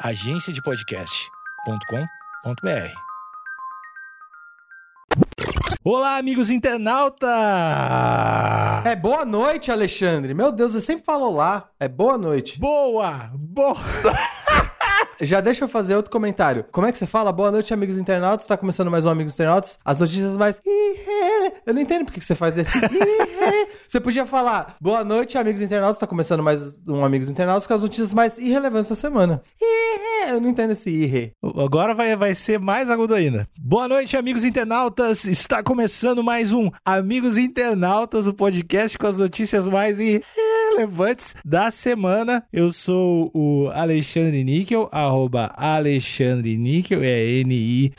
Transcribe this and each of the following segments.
agenciadepodcast.com.br. Olá, amigos internautas! É boa noite, Alexandre. Meu Deus, você sempre falou lá. É boa noite. Boa! Boa! Já deixa eu fazer outro comentário. Como é que você fala? Boa noite, amigos internautas. Tá começando mais um Amigos Internautas. As notícias mais. Eu não entendo por que você faz esse. Você podia falar boa noite, amigos internautas. Tá começando mais um Amigos Internautas com as notícias mais irrelevantes da semana. Eu não entendo esse irre. Agora vai, vai ser mais agudo ainda. Boa noite, amigos internautas. Está começando mais um Amigos Internautas, o podcast com as notícias mais irrelevantes da semana. Eu sou o Alexandre Níquel, arroba Alexandre Níquel, é N-I-C-K-E-L.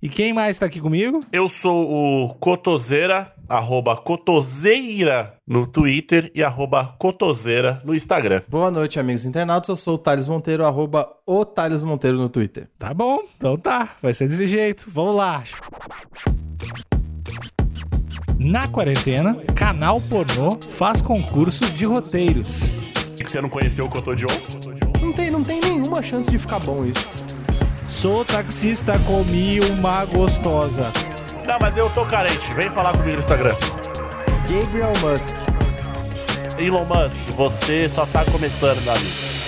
E quem mais está aqui comigo? Eu sou o Cotoseira, arroba Cotoseira no Twitter e arroba Cotoseira no Instagram. Boa noite, amigos internautas. Eu sou o Thales Monteiro, arroba o Thales Monteiro no Twitter. Tá bom, então tá. Vai ser desse jeito. Vamos lá. Na quarentena, canal pornô faz concurso de roteiros. Que você não conheceu o Cotô de ontem? Não tem, não tem nenhuma chance de ficar bom isso. Sou taxista, comi uma gostosa. Não, mas eu tô carente. Vem falar comigo no Instagram. Gabriel Musk. Elon Musk, você só tá começando, meu amigo.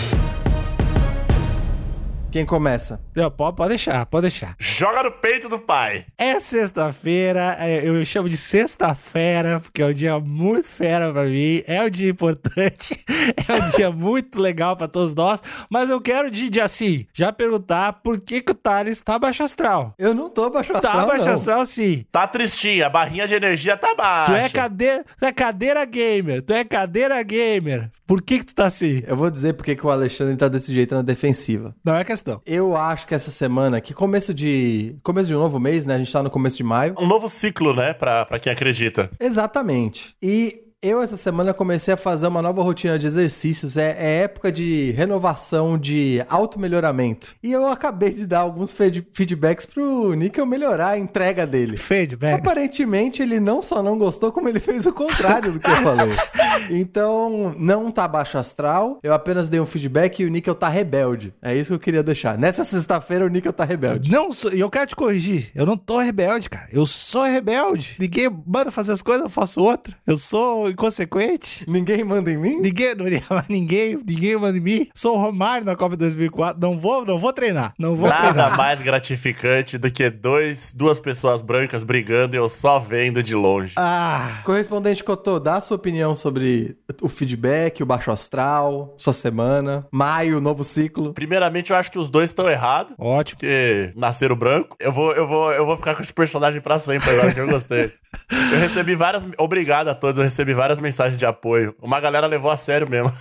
Quem começa? Não, pode, pode deixar, pode deixar. Joga no peito do pai. É sexta-feira, é, eu chamo de sexta-feira, porque é um dia muito fera pra mim, é um dia importante, é um dia muito legal pra todos nós, mas eu quero de, de assim, já perguntar por que, que o Thales tá baixo astral. Eu não tô baixo astral, Tá baixo não. astral sim. Tá tristinha, a barrinha de energia tá baixa. Tu é, cadeira, tu é cadeira gamer, tu é cadeira gamer. Por que que tu tá assim? Eu vou dizer porque que o Alexandre tá desse jeito na defensiva. Não é questão. Eu acho que essa semana, que começo de. Começo de um novo mês, né? A gente tá no começo de maio. Um novo ciclo, né, pra, pra quem acredita. Exatamente. E eu, essa semana, comecei a fazer uma nova rotina de exercícios. É, é época de renovação, de auto-melhoramento. E eu acabei de dar alguns feed- feedbacks pro Nickel melhorar a entrega dele. Feedback. Aparentemente, ele não só não gostou, como ele fez o contrário do que eu falei. Então, não tá baixo astral. Eu apenas dei um feedback e o Nickel tá rebelde. É isso que eu queria deixar. Nessa sexta-feira, o Nickel tá rebelde. Não, e eu quero te corrigir. Eu não tô rebelde, cara. Eu sou rebelde. Ninguém manda fazer as coisas, eu faço outra. Eu sou inconsequente. Ninguém manda em mim? Ninguém, não, ninguém, ninguém manda em mim. Sou o Romário na Copa 2004. Não vou, não vou treinar. Não vou Nada treinar. mais gratificante do que dois, duas pessoas brancas brigando e eu só vendo de longe. Ah, Correspondente Cotô, dá a sua opinião sobre o feedback, o baixo astral, sua semana, maio, novo ciclo. Primeiramente, eu acho que os dois estão errados. ótimo. Porque nasceram branco. Eu vou, eu vou, eu vou ficar com esse personagem pra sempre agora, que eu gostei. Eu recebi várias. Obrigado a todos, eu recebi várias mensagens de apoio. Uma galera levou a sério mesmo.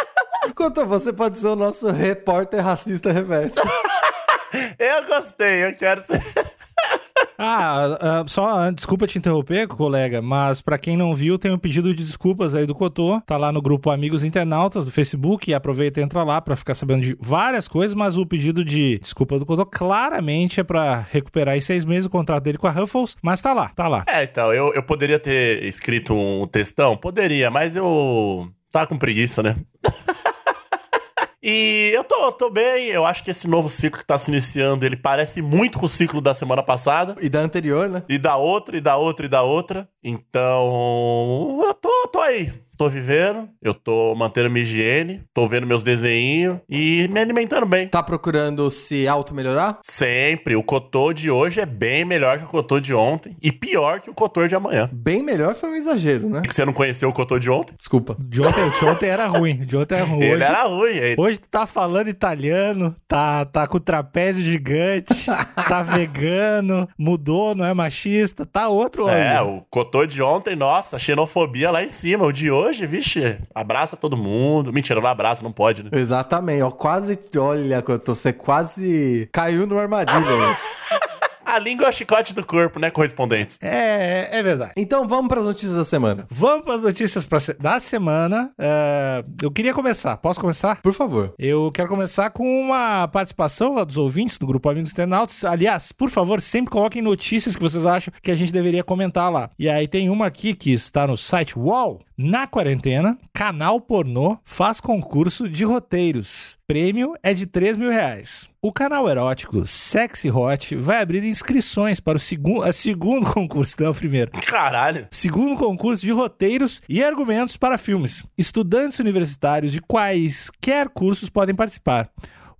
Cotô, você pode ser o nosso repórter racista reverso. Eu gostei, eu quero ser. Ah, ah, só desculpa te interromper, colega, mas pra quem não viu, tem um pedido de desculpas aí do Cotô. Tá lá no grupo Amigos Internautas do Facebook e aproveita e entra lá pra ficar sabendo de várias coisas, mas o pedido de desculpa do Cotô claramente é pra recuperar em seis meses o contrato dele com a Ruffles, mas tá lá, tá lá. É, então, eu, eu poderia ter escrito um textão? Poderia, mas eu. Tava com preguiça, né? E eu tô, tô bem, eu acho que esse novo ciclo que tá se iniciando, ele parece muito com o ciclo da semana passada. E da anterior, né? E da outra, e da outra, e da outra. Então, eu tô, tô aí. Tô vivendo, eu tô mantendo minha higiene, tô vendo meus desenhinhos e me alimentando bem. Tá procurando se auto-melhorar? Sempre. O cotô de hoje é bem melhor que o cotô de ontem e pior que o cotô de amanhã. Bem melhor foi um exagero, né? Você não conheceu o cotô de ontem? Desculpa. De ontem, de ontem era ruim, de ontem era ruim. Ele Hoje, era ruim. Ele... hoje tu tá falando italiano, tá, tá com trapézio gigante, tá vegano, mudou, não é machista, tá outro É, homem. o cotô de ontem, nossa, xenofobia lá em cima. O de hoje, vixe, abraça todo mundo. Mentira, não abraça, não pode, né? Exatamente, ó, quase, olha, você quase caiu numa armadilha. aí. A língua é o chicote do corpo, né, correspondentes? É, é verdade. Então vamos para as notícias da semana. Vamos para as notícias pra se- da semana. É, eu queria começar. Posso começar? Por favor. Eu quero começar com uma participação lá dos ouvintes do grupo Amigos Internautas. Aliás, por favor, sempre coloquem notícias que vocês acham que a gente deveria comentar lá. E aí tem uma aqui que está no site UOL. Na quarentena, canal pornô faz concurso de roteiros. Prêmio é de 3 mil reais. O canal erótico Sexy Hot vai abrir inscrições para o segundo, a segundo concurso, não o primeiro. Caralho. Segundo concurso de roteiros e argumentos para filmes. Estudantes universitários de quaisquer cursos podem participar.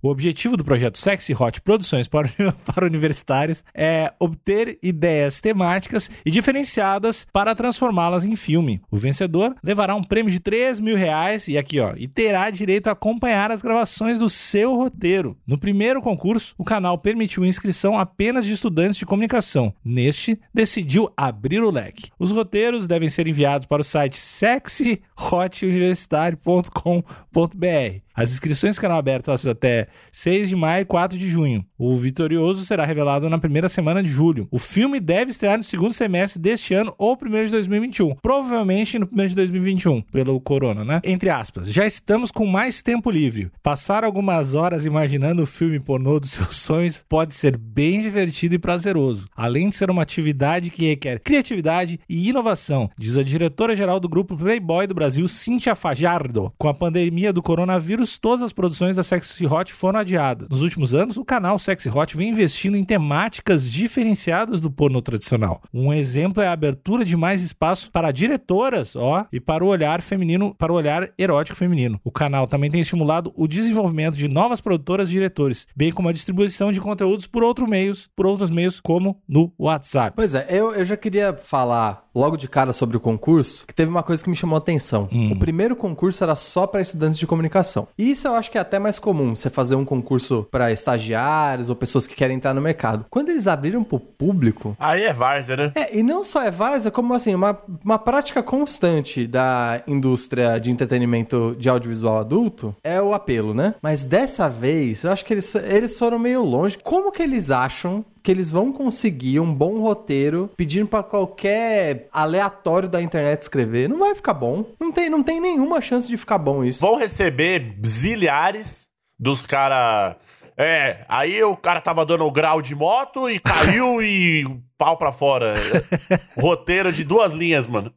O objetivo do projeto Sexy Hot Produções para, para Universitários é obter ideias temáticas e diferenciadas para transformá-las em filme. O vencedor levará um prêmio de 3 mil reais e aqui, ó, e terá direito a acompanhar as gravações do seu roteiro. No primeiro concurso, o canal permitiu inscrição apenas de estudantes de comunicação. Neste, decidiu abrir o leque. Os roteiros devem ser enviados para o site sexyhotuniversitário.com.br. As inscrições ficarão abertas até 6 de maio e 4 de junho. O vitorioso será revelado na primeira semana de julho. O filme deve estrear no segundo semestre deste ano ou primeiro de 2021. Provavelmente no primeiro de 2021, pelo corona, né? Entre aspas, já estamos com mais tempo livre. Passar algumas horas imaginando o filme pornô dos seus sonhos pode ser bem divertido e prazeroso, além de ser uma atividade que requer criatividade e inovação, diz a diretora-geral do grupo Playboy do Brasil, Cíntia Fajardo. Com a pandemia do coronavírus, todas as produções da Sexy Hot foram adiadas. Nos últimos anos, o canal Sexy Hot vem investindo em temáticas diferenciadas do pornô tradicional. Um exemplo é a abertura de mais espaço para diretoras, ó, e para o olhar feminino, para o olhar erótico feminino. O canal também tem estimulado o desenvolvimento de novas produtoras e diretores, bem como a distribuição de conteúdos por outros meios, por outros meios como no WhatsApp. Pois é, eu, eu já queria falar logo de cara sobre o concurso, que teve uma coisa que me chamou a atenção. O primeiro concurso era só para estudantes de comunicação. E isso eu acho que é até mais comum, você fazer um concurso para estagiários ou pessoas que querem entrar no mercado. Quando eles abriram pro público, Aí é várzea, né? é, e não só é várzea, como assim, uma, uma prática constante da indústria de entretenimento de audiovisual adulto é o apelo, né? Mas dessa vez, eu acho que eles, eles foram meio longe. Como que eles acham que eles vão conseguir um bom roteiro pedindo pra qualquer aleatório da internet escrever? Não vai ficar bom. Não tem, não tem nenhuma chance de ficar bom isso. Vão receber zilhares dos cara. É, aí o cara tava dando o grau de moto e caiu e pau pra fora. Roteiro de duas linhas, mano.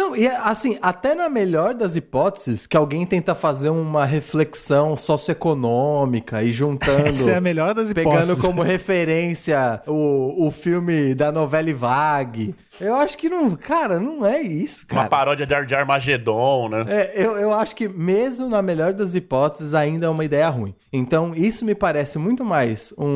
Não, e é, assim, até na melhor das hipóteses, que alguém tenta fazer uma reflexão socioeconômica e juntando. Essa é a melhor das Pegando hipóteses. como referência o, o filme da novela Vague. Eu acho que não. Cara, não é isso, Uma cara. paródia de, Ar- de Armagedon, né? É, eu, eu acho que mesmo na melhor das hipóteses ainda é uma ideia ruim. Então isso me parece muito mais um,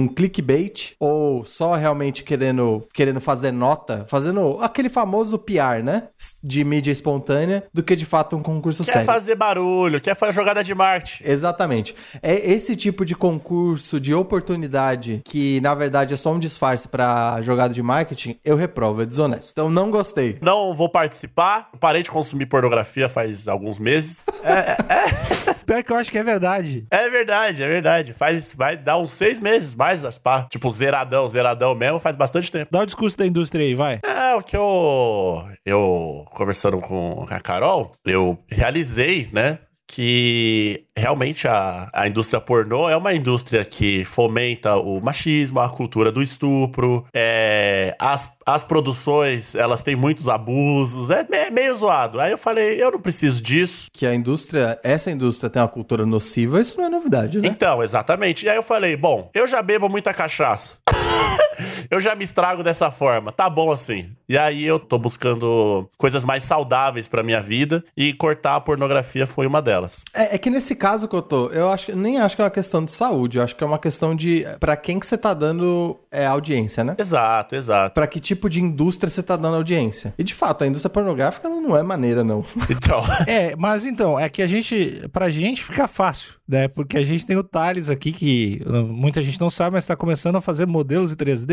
um clickbait ou só realmente querendo, querendo fazer nota, fazendo aquele famoso PR, né? De mídia espontânea, do que de fato um concurso Quer sério. fazer barulho, quer fazer jogada de marketing. Exatamente. É esse tipo de concurso, de oportunidade, que na verdade é só um disfarce pra jogada de marketing, eu reprovo, é desonesto. Então não gostei. Não vou participar. Parei de consumir pornografia faz alguns meses. Pior que eu acho que é verdade. É verdade, é verdade. Faz, vai dar uns seis meses mais as pá. Tipo, zeradão, zeradão mesmo, faz bastante tempo. Dá o discurso da indústria aí, vai. É, o que eu. Eu, conversando com a Carol, eu realizei, né? Que realmente a, a indústria pornô é uma indústria que fomenta o machismo, a cultura do estupro, é, as, as produções, elas têm muitos abusos, é, me- meio zoado. Aí eu falei, eu não preciso disso. Que a indústria, essa indústria tem uma cultura nociva, isso não é novidade, né? Então, exatamente. E aí eu falei, bom, eu já bebo muita cachaça. eu já me estrago dessa forma. Tá bom assim. E aí eu tô buscando coisas mais saudáveis pra minha vida e cortar a pornografia foi uma delas. É, é que nesse caso que eu tô, eu acho que nem acho que é uma questão de saúde, eu acho que é uma questão de pra quem que você tá dando é, audiência, né? Exato, exato. Pra que tipo de indústria você tá dando audiência. E de fato, a indústria pornográfica ela não é maneira, não. Então, É, mas então, é que a gente, pra gente fica fácil, né? Porque a gente tem o Thales aqui, que muita gente não sabe, mas tá começando a fazer modelos em 3D.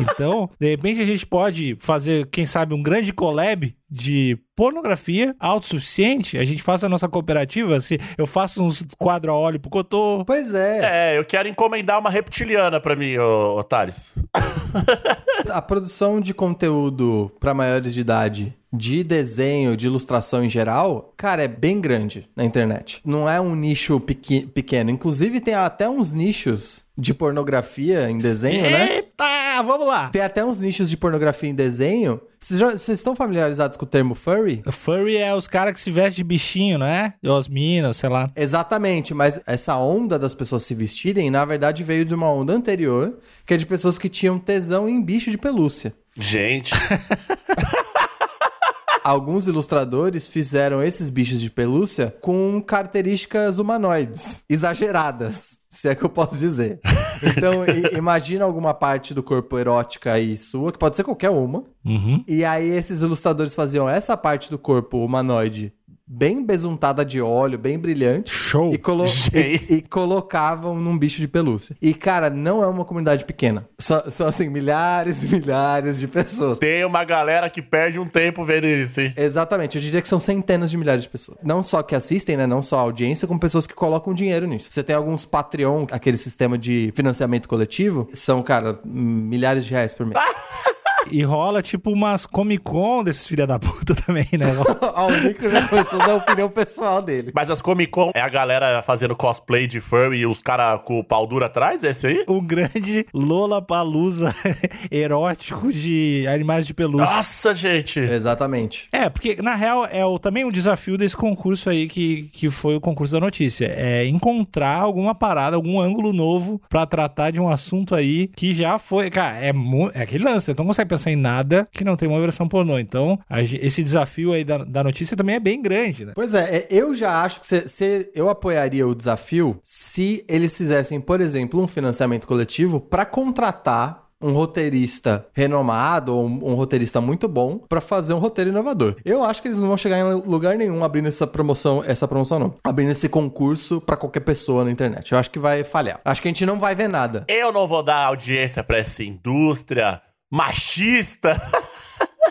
Então, de repente a gente pode fazer, quem sabe, um grande collab de pornografia autossuficiente. A gente faça a nossa cooperativa, se eu faço uns quadros a óleo pro Cotô. Pois é. é, eu quero encomendar uma reptiliana pra mim, ô, Thales. A produção de conteúdo pra maiores de idade, de desenho, de ilustração em geral, cara, é bem grande na internet. Não é um nicho pequi- pequeno. Inclusive, tem até uns nichos de pornografia em desenho, né? Tá, vamos lá. Tem até uns nichos de pornografia em desenho. Vocês estão familiarizados com o termo furry? Furry é os caras que se vestem de bichinho, né? Ou as minas, sei lá. Exatamente, mas essa onda das pessoas se vestirem, na verdade, veio de uma onda anterior, que é de pessoas que tinham tesão em bicho de pelúcia. Gente, Alguns ilustradores fizeram esses bichos de pelúcia com características humanoides, exageradas, se é que eu posso dizer. Então, imagina alguma parte do corpo erótica aí sua, que pode ser qualquer uma, Uhum. e aí esses ilustradores faziam essa parte do corpo humanoide bem besuntada de óleo, bem brilhante, Show. e, colo- e- e colocavam num bicho de pelúcia. E, cara, não é uma comunidade pequena. São, são assim, milhares e milhares de pessoas. tem uma galera que perde um tempo vendo isso, hein? Exatamente, eu diria que são centenas de milhares de pessoas. Não só que assistem, né? Não só a audiência, como pessoas que colocam dinheiro nisso. Você tem alguns Patreon, aquele sistema de financiamento coletivo, são, cara, milhares de reais por mês. E rola tipo umas Comic Con desses filha da puta também, né? Ó, o Nico já começou a dar a opinião pessoal dele. Mas as Comic Con é a galera fazendo cosplay de furry e os caras com o pau duro atrás? É esse aí? um grande Lola Palusa erótico de animais de pelúcia. Nossa, gente! Exatamente. É, porque na real é o, também um desafio desse concurso aí que, que foi o concurso da notícia. É encontrar alguma parada, algum ângulo novo pra tratar de um assunto aí que já foi. Cara, é, é aquele lance, né? não consegue pensar em nada que não tem uma versão pornô. Então, a esse desafio aí da, da notícia também é bem grande, né? Pois é, é, eu já acho que se, se- eu apoiaria o desafio se eles fizessem, por exemplo, um financiamento coletivo para contratar um roteirista renomado ou um, um roteirista muito bom para fazer um roteiro inovador. Eu acho que eles não vão chegar em lugar nenhum abrindo essa promoção, essa promoção não, abrindo esse concurso para qualquer pessoa na internet. Eu acho que vai falhar. Acho que a gente não vai ver nada. Eu não vou dar audiência pra essa indústria machista.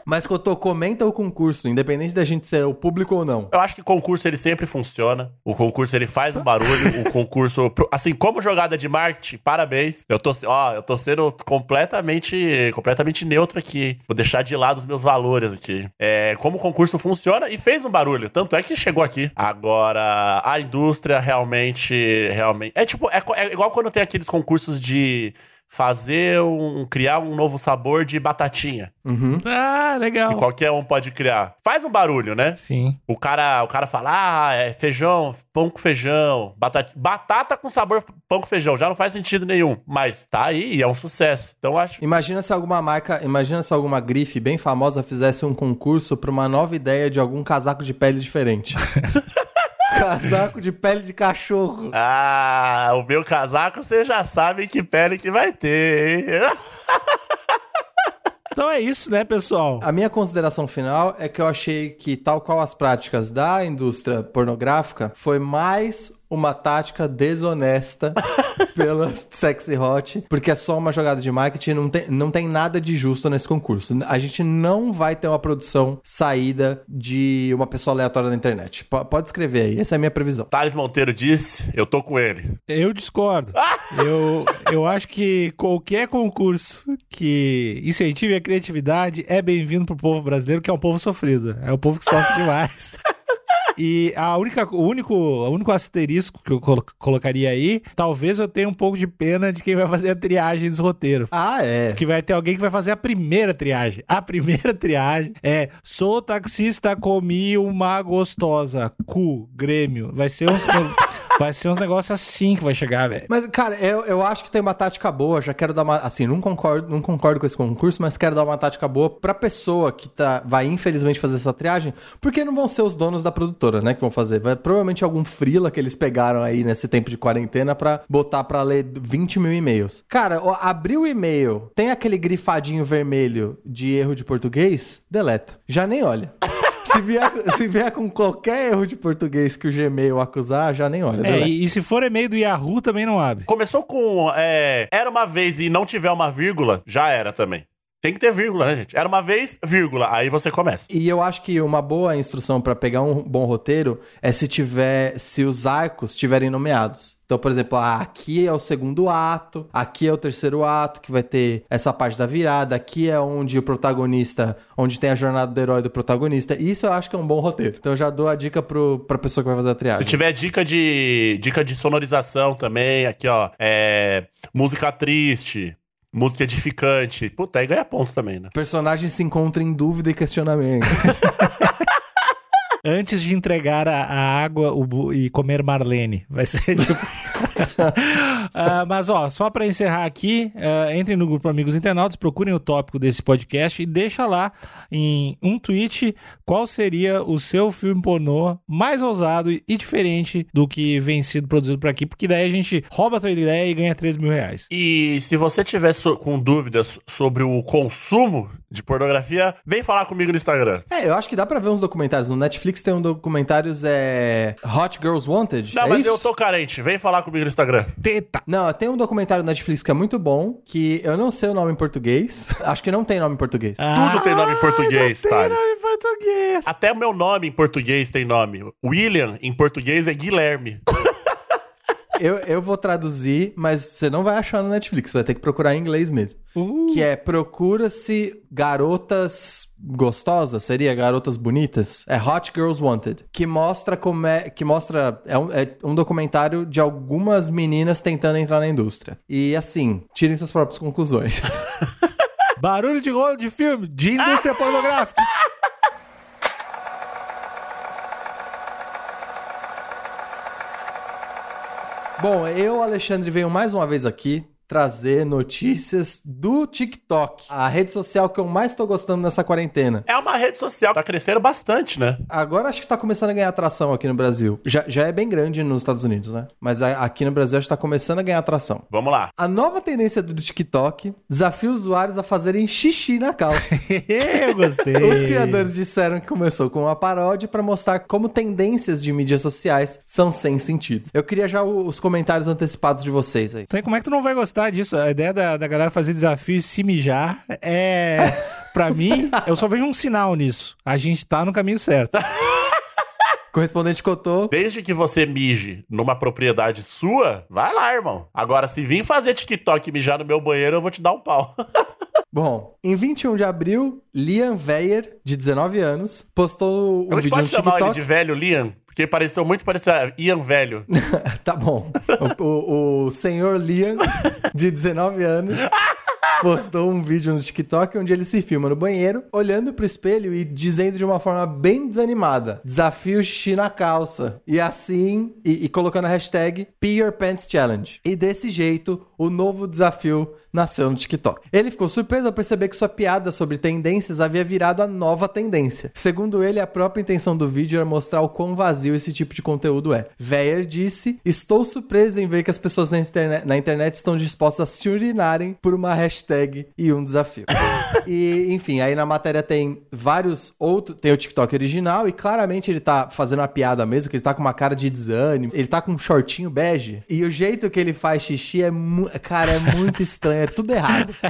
Mas Cotô, comenta o concurso, independente da gente ser o público ou não. Eu acho que concurso ele sempre funciona. O concurso ele faz um barulho. o concurso, assim, como jogada de marketing, parabéns. Eu tô, ó, eu tô sendo completamente, completamente neutro aqui. Vou deixar de lado os meus valores aqui. É, como o concurso funciona e fez um barulho. Tanto é que chegou aqui. Agora, a indústria realmente, realmente. É tipo, é, é igual quando tem aqueles concursos de fazer um, criar um novo sabor de batatinha. Uhum. Ah, legal. qualquer um pode criar. Faz um barulho, né? Sim. O cara, o cara fala, ah, é feijão, pão com feijão, batata, batata com sabor pão com feijão, já não faz sentido nenhum, mas tá aí e é um sucesso. Então eu acho. Imagina se alguma marca, imagina se alguma grife bem famosa fizesse um concurso para uma nova ideia de algum casaco de pele diferente. casaco de pele de cachorro. Ah, o meu casaco você já sabe que pele que vai ter, hein? Então é isso, né, pessoal? A minha consideração final é que eu achei que, tal qual as práticas da indústria pornográfica, foi mais uma tática desonesta pela Sexy Hot, porque é só uma jogada de marketing, não tem, não tem nada de justo nesse concurso. A gente não vai ter uma produção saída de uma pessoa aleatória na internet. P- pode escrever aí, essa é a minha previsão. Thales Monteiro disse, eu tô com ele. Eu discordo. eu, eu acho que qualquer concurso que incentive a criatividade é bem-vindo pro povo brasileiro, que é um povo sofrido. É um povo que sofre demais. E a única, o único, o único asterisco que eu colo- colocaria aí, talvez eu tenha um pouco de pena de quem vai fazer a triagem dos roteiros. Ah, é. Que vai ter alguém que vai fazer a primeira triagem. A primeira triagem é: sou taxista, comi uma gostosa. Cu, Grêmio. Vai ser uns, vai ser uns negócios assim que vai chegar, velho. Mas, cara, eu, eu acho que tem uma tática boa. Já quero dar uma. Assim, não concordo, não concordo com esse concurso, mas quero dar uma tática boa pra pessoa que tá, vai, infelizmente, fazer essa triagem. Porque não vão ser os donos da produtora, né? Que vão fazer. Vai provavelmente algum frila que eles pegaram aí nesse tempo de quarentena pra botar pra ler 20 mil e-mails. Cara, ó, abrir o e-mail, tem aquele grifadinho vermelho de erro de português, deleta. Já nem olha. Se vier, se vier com qualquer erro de português que o Gmail acusar, já nem olha. É, deleta. e, e se for e-mail do Yahoo, também não abre. Começou com é, era uma vez e não tiver uma vírgula, já era também. Tem que ter vírgula, né, gente? Era uma vez, vírgula, aí você começa. E eu acho que uma boa instrução pra pegar um bom roteiro é se tiver, se os arcos estiverem nomeados. Então, por exemplo, ah, aqui é o segundo ato, aqui é o terceiro ato, que vai ter essa parte da virada, aqui é onde o protagonista, onde tem a jornada do herói do protagonista. Isso eu acho que é um bom roteiro. Então eu já dou a dica pro, pra pessoa que vai fazer a Se triagem. tiver dica de dica de sonorização também, aqui ó, é música triste, música edificante. Puta, aí ganha ponto também, né? Personagem se encontra em dúvida e questionamento. Antes de entregar a, a água o e comer Marlene. Vai ser tipo. Ah, mas, ó, só pra encerrar aqui, ah, entrem no grupo Amigos Internautas, procurem o tópico desse podcast e deixa lá em um tweet qual seria o seu filme pornô mais ousado e diferente do que vem sido produzido por aqui, porque daí a gente rouba a tua ideia e ganha 3 mil reais. E se você tiver so- com dúvidas sobre o consumo de pornografia, vem falar comigo no Instagram. é, eu acho que dá pra ver uns documentários. No Netflix tem um documentários, é... Hot Girls Wanted. Não, é mas isso? eu tô carente. Vem falar comigo no Instagram. Teta! Não, tem um documentário no Netflix que é muito bom, que eu não sei o nome em português. Acho que não tem nome em português. Tudo tem nome em português, tem Thales. nome em português. Até o meu nome em português tem nome. William, em português, é Guilherme. Eu, eu vou traduzir, mas você não vai achar no Netflix, você vai ter que procurar em inglês mesmo. Uh. Que é Procura-se Garotas Gostosas, seria Garotas Bonitas? É Hot Girls Wanted. Que mostra como é. Que mostra. É um, é um documentário de algumas meninas tentando entrar na indústria. E assim, tirem suas próprias conclusões. Barulho de rolo de filme de indústria pornográfica. Bom, eu, Alexandre, venho mais uma vez aqui trazer notícias do TikTok, a rede social que eu mais tô gostando nessa quarentena. É uma rede social, tá crescendo bastante, né? Agora acho que tá começando a ganhar atração aqui no Brasil. Já, já é bem grande nos Estados Unidos, né? Mas a- aqui no Brasil acho que tá começando a ganhar atração. Vamos lá. A nova tendência do TikTok desafia usuários a fazerem xixi na calça. Eu gostei. Os criadores disseram que começou com uma paródia para mostrar como tendências de mídias sociais são sem sentido. Eu queria já os comentários antecipados de vocês aí. Então, como é que tu não vai gostar disso? A ideia da, da galera fazer desafio e se mijar é. Pra mim, eu só vejo um sinal nisso. A gente tá no caminho certo. Correspondente Cotô. Desde que você mije numa propriedade sua, vai lá, irmão. Agora, se vir fazer TikTok e mijar no meu banheiro, eu vou te dar um pau. Bom, em 21 de abril, Liam Weyer, de 19 anos, postou um vídeo no pode chamar ele TikTok. de velho Liam? Porque pareceu muito parecer Ian velho. Tá bom. O, o, senhor Liam, de 19 anos, postou um vídeo no TikTok onde ele se filma no banheiro, olhando pro espelho e dizendo de uma forma bem desanimada: desafio xixi na calça. E assim, e, e colocando a hashtag Pee Your Pants Challenge. E desse jeito, o novo desafio nasceu no TikTok. Ele ficou surpreso ao perceber que sua piada sobre tendências havia virado a nova tendência. Segundo ele, a própria intenção do vídeo era mostrar o quão vazio esse tipo de conteúdo é. Weyer disse: Estou surpreso em ver que as pessoas na internet, na internet estão dispostas a se urinarem por uma hashtag e um desafio. e, enfim, aí na matéria tem vários outros. Tem o TikTok original e claramente ele tá fazendo uma piada mesmo, que ele tá com uma cara de desânimo. Ele tá com um shortinho bege. E o jeito que ele faz xixi é. mu- Cara, é muito estranho, é tudo errado.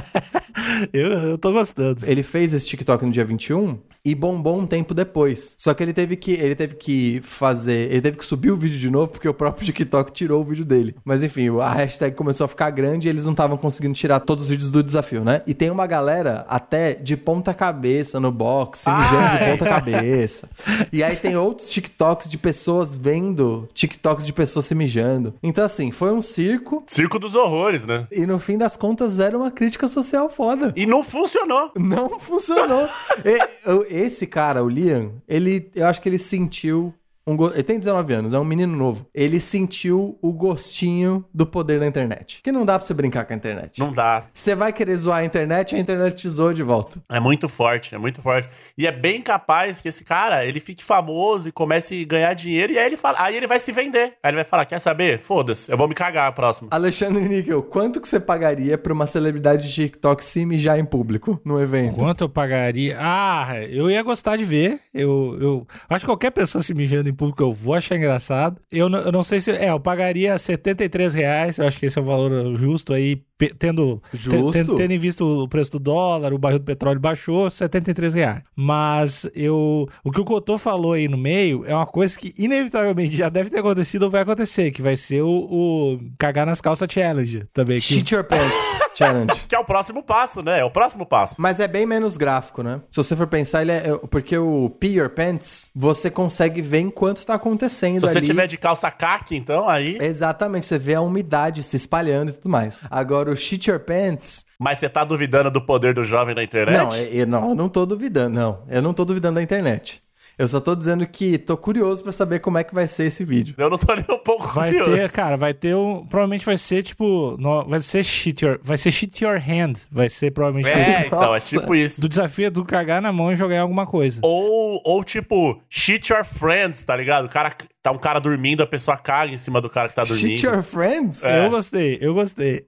Eu, eu tô gostando. Ele fez esse TikTok no dia 21 e bombou um tempo depois. Só que ele teve que ele teve que fazer, ele teve que subir o vídeo de novo porque o próprio TikTok tirou o vídeo dele. Mas enfim, a hashtag começou a ficar grande e eles não estavam conseguindo tirar todos os vídeos do desafio, né? E tem uma galera até de ponta cabeça no box, se mijando Ah, de é. ponta cabeça. E aí tem outros TikToks de pessoas vendo TikToks de pessoas se mijando. Então assim, foi um circo Circo dos horrores, né? e no fim das contas era uma crítica social foda. E não funcionou. Não funcionou. E- o- Esse cara, o Liam, ele, eu acho que ele sentiu. Um go- Ele tem 19 anos, é um menino novo. Ele sentiu o gostinho do poder da internet. Que não dá pra você brincar com a internet. Não dá. Você vai querer zoar a internet, a internet te zoa de volta. É muito forte, é muito forte. E é bem capaz que esse cara, ele fique famoso e comece a ganhar dinheiro e aí ele fala, aí ele vai se vender. Aí ele vai falar, quer saber? Foda-se, eu vou me cagar a próxima. Alexandre Níquel, quanto que você pagaria pra uma celebridade de TikTok se mijar em público no evento? Quanto eu pagaria? Ah, eu ia gostar de ver. Eu, eu acho que qualquer pessoa se mijando em público eu vou achar engraçado. Eu, eu não sei se. É, eu pagaria 73 reais. Eu acho que esse é o valor justo aí. Tendo, te- Justo? tendo, tendo em vista o preço do dólar, o barril do petróleo baixou, 73 reais. Mas eu. O que o Cotô falou aí no meio é uma coisa que inevitavelmente já deve ter acontecido ou vai acontecer, que vai ser o, o cagar nas calças challenge também. Que, Shit Your Pants Challenge. Que é o próximo passo, né? É o próximo passo. Mas é bem menos gráfico, né? Se você for pensar, ele é. é- Porque o Pee Your Pants, você consegue ver enquanto tá acontecendo Se você ali. tiver de calça caque, então, aí... Exatamente, você vê a umidade se espalhando e tudo mais. Agora, o Shit Your Pants. Mas você tá duvidando do poder do jovem na internet? Não, é- eu, não, eu não tô duvidando, não. Eu não tô duvidando da internet. Eu só tô dizendo que tô curioso pra saber como é que vai ser esse vídeo. Eu não tô nem um pouco Vai curioso. ter, cara, vai ter um. Provavelmente vai ser tipo. no- vai ser shit your. Vai ser shit your hand. Vai ser provavelmente. É, então, é Nossa. tipo isso. Do desafio é do cagar na mão e jogar em alguma coisa. Ou, ou tipo, shit your friends, tá ligado? O cara, tá um cara dormindo, a pessoa caga em cima do cara que tá dormindo. Shit Your Friends? É. Eu gostei, eu gostei.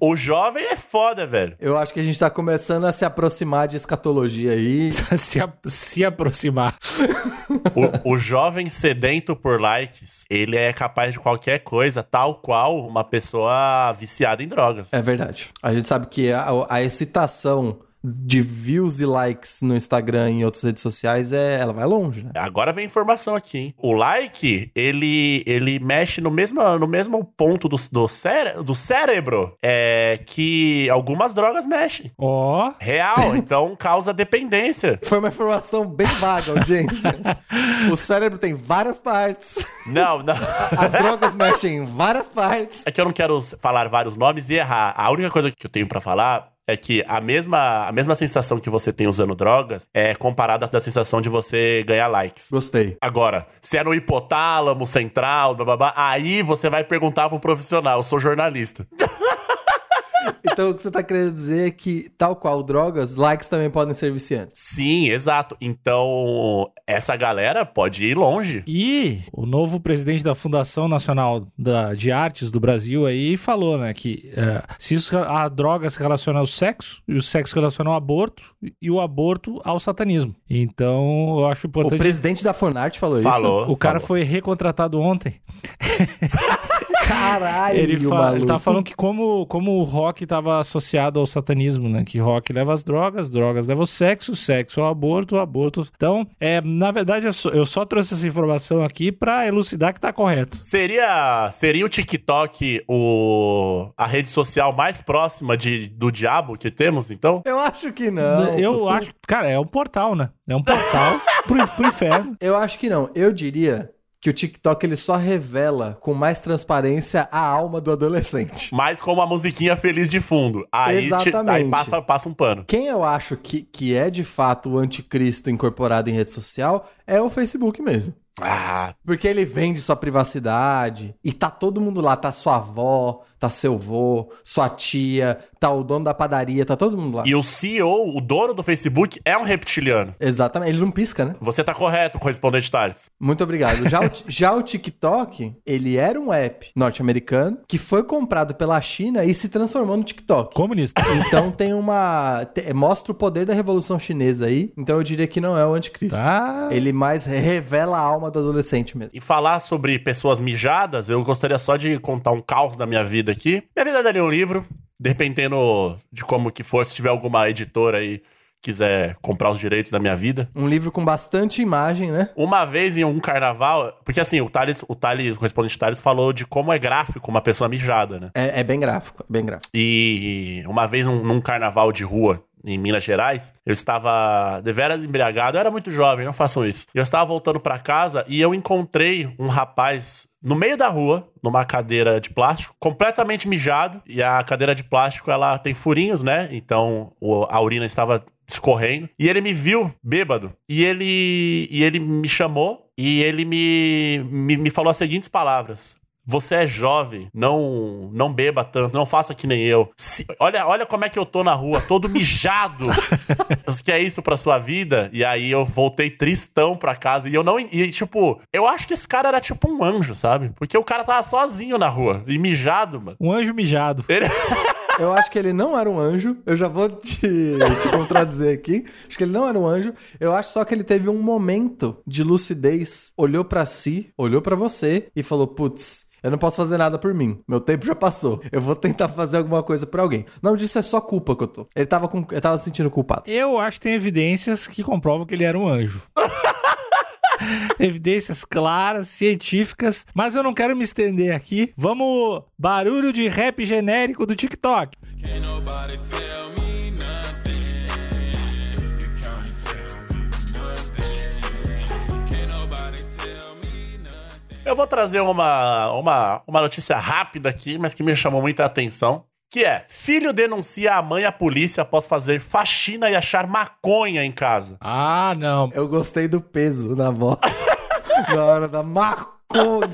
O jovem é foda, velho. Eu acho que a gente tá começando a se aproximar de escatologia aí. se, a- se aproximar. O, o jovem sedento por likes, ele é capaz de qualquer coisa, tal qual uma pessoa viciada em drogas. É verdade. A gente sabe que a, a excitação de views e likes no Instagram e em outras redes sociais, é, ela vai longe, né? Agora vem informação aqui, hein? O like, ele, ele mexe no mesmo, no mesmo ponto do, do, cére do cérebro é, que algumas drogas mexem. Ó. Real, então causa dependência. Foi uma informação bem vaga, audiência. o cérebro tem várias partes. Não, não. As drogas mexem em várias partes. É que eu não quero falar vários nomes e errar. A única coisa que eu tenho pra falar é que a mesma, a mesma sensação que você tem usando drogas é comparada da sensação de você ganhar likes. Gostei. Agora, se é no hipotálamo, central, bababá, aí você vai perguntar pro profissional, eu sou jornalista. Então, o que você tá querendo dizer é que, tal qual drogas, likes também podem ser viciantes. Sim, exato. Então, essa galera pode ir longe. E o novo presidente da Fundação Nacional da- de Artes do Brasil aí falou, né, que é, se isso, a droga se relaciona ao sexo, e o sexo se relaciona ao aborto, e o aborto ao satanismo. Então, eu acho O importante... presidente da Fonarte falou, Falou. O cara falou. foi recontratado ontem. Caralho, Ele, fa- maluco. ele tava falando que como, como o rock estava associado ao satanismo, né? Que rock leva as drogas, drogas levam o sexo, sexo ao aborto, aborto. Então, é, na verdade, eu só, eu só trouxe essa informação aqui pra elucidar que tá correto. Seria, seria o TikTok o, a rede social mais próxima de, do diabo que temos, então? Eu acho que não. eu acho, cara, é um portal, né? É um portal pro, pro inferno. Eu acho que não. Eu diria que o TikTok ele só revela com mais transparência a alma do adolescente. Mas com uma musiquinha feliz de fundo. Aí, te- aí Exatamente. passa, passa um pano. Quem eu acho que, que é de fato o anticristo incorporado em rede social é o Facebook mesmo. Ah, Porque ele vende sua privacidade e tá todo mundo lá, tá sua avó, tá seu vô, sua tia, tá o dono da padaria, tá todo mundo lá. e o CEO, o dono do Facebook, é um reptiliano. Exatamente, ele não pisca, né? Você tá correto, correspondente Thales. Muito obrigado. Já o, já o TikTok, ele era um app norte-americano que foi comprado pela China e se transformou no TikTok. Comunista. Então tem uma. te- mostra o poder da Revolução Chinesa aí. Então eu diria que não é o anticristo. Tá. Ele mais revela a alma do adolescente mesmo. E falar sobre pessoas mijadas, eu gostaria só de contar um caos da minha vida aqui. Minha vida daria um livro, dependendo de como que for, se tiver alguma editora aí quiser comprar os direitos da minha vida. Um livro com bastante imagem, né? Uma vez em um carnaval, porque assim, o Thales, o Thales, o correspondente Thales falou de como é gráfico uma pessoa mijada, né? É, é bem gráfico, é bem gráfico. E uma vez num, num carnaval de rua em Minas Gerais, eu estava deveras embriagado, eu era muito jovem, não façam isso. Eu estava voltando para casa e eu encontrei um rapaz no meio da rua, numa cadeira de plástico, completamente mijado, e a cadeira de plástico ela tem furinhos, né? Então a urina estava escorrendo, e ele me viu bêbado, e ele e ele me chamou e ele me, me, me falou as seguintes palavras: você é jovem, não não beba tanto, não faça que nem eu. Se- olha, olha como é que eu tô na rua, todo mijado. Você quer isso pra sua vida? E aí eu voltei tristão pra casa e eu não. E tipo, eu acho que esse cara era tipo um anjo, sabe? Porque o cara tava sozinho na rua e mijado, mano. Um anjo mijado. Ele- Eu acho que ele não era um anjo. Eu já vou te, te contradizer aqui. Acho que ele não era um anjo. Eu acho só que ele teve um momento de lucidez. Olhou pra si, olhou pra você e falou: Putz, eu não posso fazer nada por mim. Meu tempo já passou. Eu vou tentar fazer alguma coisa por alguém. Não, disso é só culpa que eu tô. Ele tava, com, ele tava se sentindo culpado. Eu acho que tem evidências que comprovam que ele era um anjo. evidências claras, científicas, mas eu não quero me estender aqui. Vamos barulho de rap genérico do TikTok. Can't Eu vou trazer uma, uma, uma notícia rápida aqui, mas que me chamou muita atenção. que é: filho denuncia a mãe à polícia após fazer faxina e achar maconha em casa. Ah, não. Eu gostei do peso na voz. na hora da maconha.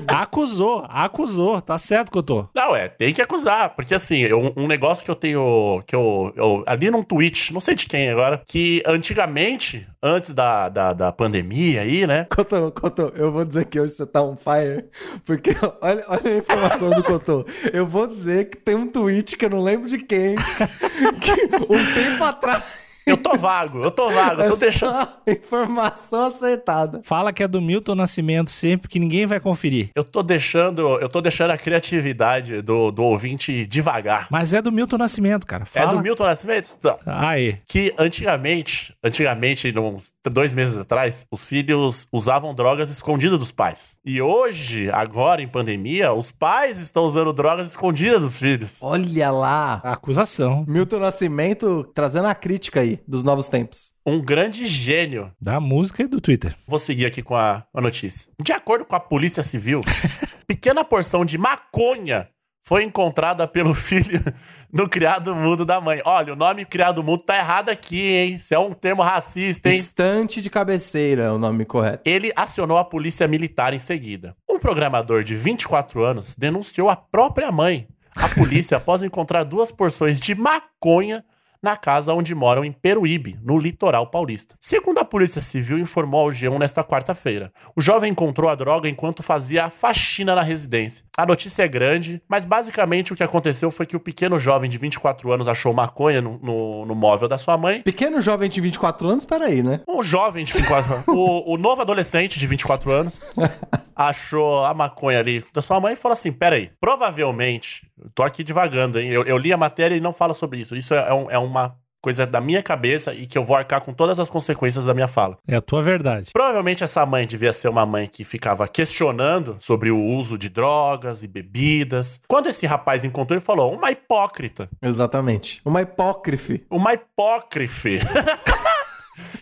Acusou, acusou. Tá certo que eu tô. Não, é, tem que acusar. Porque assim, eu- um negócio que eu tenho. que eu, eu ali num tweet, não sei de quem agora, que antigamente, antes da, da, da pandemia aí, né? Cotô, Cotô, eu vou dizer que hoje você tá on fire, porque olha, olha a informação do Cotô. Eu vou dizer que tem um tweet que eu não lembro de quem, que um tempo atrás. Eu tô vago, eu tô vago, eu É tô deixando. só informação acertada. Fala que é do Milton Nascimento sempre, que ninguém vai conferir. Eu tô deixando. Eu tô deixando a criatividade do, do ouvinte devagar. Mas é do Milton Nascimento, cara. É Fala. do Milton Nascimento? Tá. Aí. que antigamente, antigamente, uns dois meses atrás, os filhos usavam drogas escondidas dos pais. E hoje, agora em pandemia, os pais estão usando drogas escondidas dos filhos. Olha lá. Acusação. Milton Nascimento trazendo a crítica aí dos novos tempos. Um grande gênio. Da música e do Twitter. Vou seguir aqui com a, a notícia. De acordo com a Polícia Civil, pequena porção de maconha foi encontrada pelo filho no criado mudo da mãe. Olha, o nome criado mudo tá errado aqui, hein? Isso é um termo racista, hein? Estante de cabeceira é o nome correto. Ele acionou a polícia militar em seguida. Um programador de 24 anos denunciou a própria mãe à polícia após encontrar duas porções de maconha na casa onde moram em Peruíbe, no litoral paulista. Segundo a Polícia Civil informou ao G1 nesta quarta-feira, o jovem encontrou a droga enquanto fazia a faxina na residência. A notícia é grande, mas basicamente o que aconteceu foi que o pequeno jovem de 24 anos achou maconha no, no- no móvel da sua mãe Pequeno jovem de 24 anos, peraí, né? um jovem de 24 anos, o, o novo adolescente de 24 anos, achou a maconha ali da sua mãe e falou assim: peraí, provavelmente, eu tô aqui divagando, hein? Eu, eu li a matéria e não fala sobre isso. Isso é, um- é uma coisa da minha cabeça e que eu vou arcar com todas as consequências da minha fala. É a tua verdade. Provavelmente essa mãe devia ser uma mãe que ficava questionando sobre o uso de drogas e bebidas. Quando esse rapaz encontrou, ele falou: uma hipócrita. Exatamente. Uma hipócrife. Uma hipócrife.